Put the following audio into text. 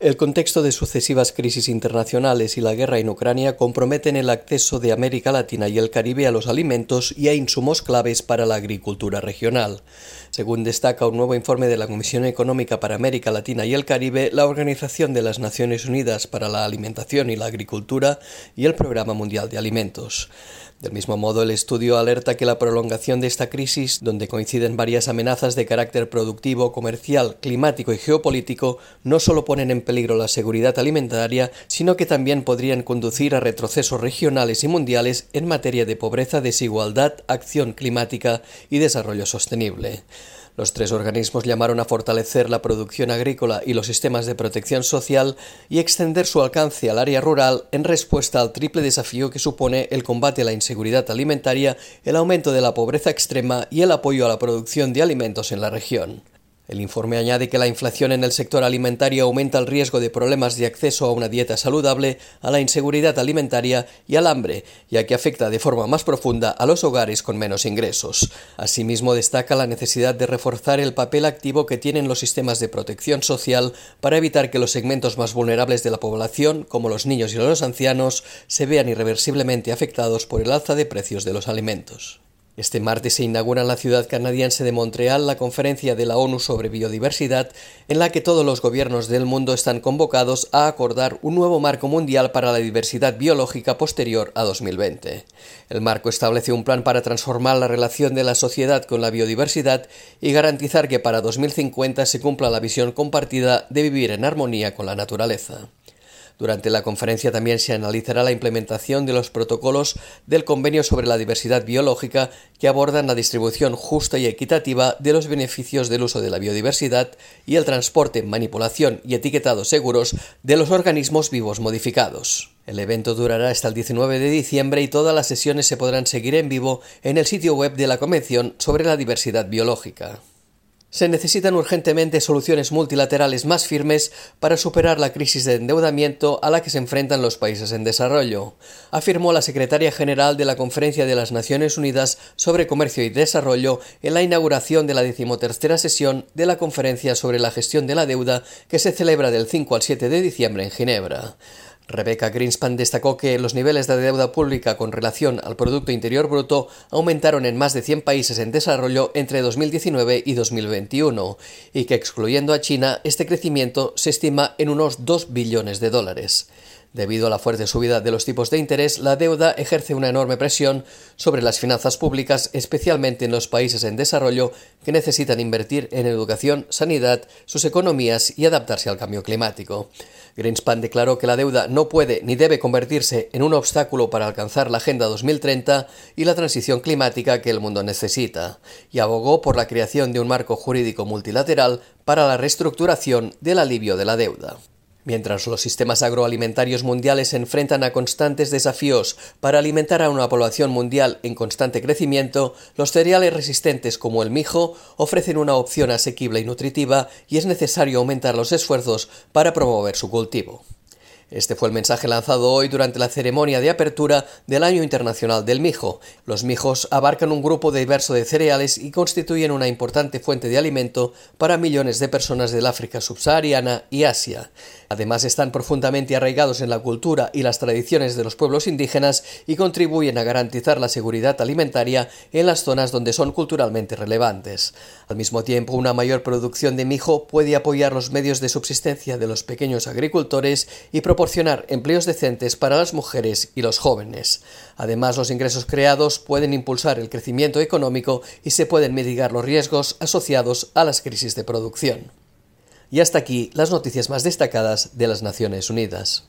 El contexto de sucesivas crisis internacionales y la guerra en Ucrania comprometen el acceso de América Latina y el Caribe a los alimentos y a insumos claves para la agricultura regional. Según destaca un nuevo informe de la Comisión Económica para América Latina y el Caribe, la Organización de las Naciones Unidas para la Alimentación y la Agricultura y el Programa Mundial de Alimentos. Del mismo modo, el estudio alerta que la prolongación de esta crisis, donde coinciden varias amenazas de carácter productivo, comercial, climático y geopolítico, no solo ponen en peligro la seguridad alimentaria, sino que también podrían conducir a retrocesos regionales y mundiales en materia de pobreza, desigualdad, acción climática y desarrollo sostenible. Los tres organismos llamaron a fortalecer la producción agrícola y los sistemas de protección social y extender su alcance al área rural en respuesta al triple desafío que supone el combate a la inseguridad alimentaria, el aumento de la pobreza extrema y el apoyo a la producción de alimentos en la región. El informe añade que la inflación en el sector alimentario aumenta el riesgo de problemas de acceso a una dieta saludable, a la inseguridad alimentaria y al hambre, ya que afecta de forma más profunda a los hogares con menos ingresos. Asimismo, destaca la necesidad de reforzar el papel activo que tienen los sistemas de protección social para evitar que los segmentos más vulnerables de la población, como los niños y los ancianos, se vean irreversiblemente afectados por el alza de precios de los alimentos. Este martes se inaugura en la ciudad canadiense de Montreal la conferencia de la ONU sobre biodiversidad, en la que todos los gobiernos del mundo están convocados a acordar un nuevo marco mundial para la diversidad biológica posterior a 2020. El marco establece un plan para transformar la relación de la sociedad con la biodiversidad y garantizar que para 2050 se cumpla la visión compartida de vivir en armonía con la naturaleza. Durante la conferencia también se analizará la implementación de los protocolos del Convenio sobre la Diversidad Biológica que abordan la distribución justa y equitativa de los beneficios del uso de la biodiversidad y el transporte, manipulación y etiquetado seguros de los organismos vivos modificados. El evento durará hasta el 19 de diciembre y todas las sesiones se podrán seguir en vivo en el sitio web de la Convención sobre la Diversidad Biológica. Se necesitan urgentemente soluciones multilaterales más firmes para superar la crisis de endeudamiento a la que se enfrentan los países en desarrollo, afirmó la secretaria general de la Conferencia de las Naciones Unidas sobre Comercio y Desarrollo en la inauguración de la decimotercera sesión de la Conferencia sobre la Gestión de la Deuda que se celebra del 5 al 7 de diciembre en Ginebra. Rebecca Greenspan destacó que los niveles de deuda pública con relación al Producto Interior Bruto aumentaron en más de 100 países en desarrollo entre 2019 y 2021 y que excluyendo a China este crecimiento se estima en unos 2 billones de dólares. Debido a la fuerte subida de los tipos de interés, la deuda ejerce una enorme presión sobre las finanzas públicas, especialmente en los países en desarrollo que necesitan invertir en educación, sanidad, sus economías y adaptarse al cambio climático. Greenspan declaró que la deuda no puede ni debe convertirse en un obstáculo para alcanzar la Agenda 2030 y la transición climática que el mundo necesita, y abogó por la creación de un marco jurídico multilateral para la reestructuración del alivio de la deuda. Mientras los sistemas agroalimentarios mundiales se enfrentan a constantes desafíos para alimentar a una población mundial en constante crecimiento, los cereales resistentes como el mijo ofrecen una opción asequible y nutritiva y es necesario aumentar los esfuerzos para promover su cultivo. Este fue el mensaje lanzado hoy durante la ceremonia de apertura del Año Internacional del Mijo. Los mijos abarcan un grupo diverso de cereales y constituyen una importante fuente de alimento para millones de personas del África subsahariana y Asia. Además, están profundamente arraigados en la cultura y las tradiciones de los pueblos indígenas y contribuyen a garantizar la seguridad alimentaria en las zonas donde son culturalmente relevantes. Al mismo tiempo, una mayor producción de mijo puede apoyar los medios de subsistencia de los pequeños agricultores y proporcionar empleos decentes para las mujeres y los jóvenes. Además, los ingresos creados pueden impulsar el crecimiento económico y se pueden mitigar los riesgos asociados a las crisis de producción. Y hasta aquí las noticias más destacadas de las Naciones Unidas.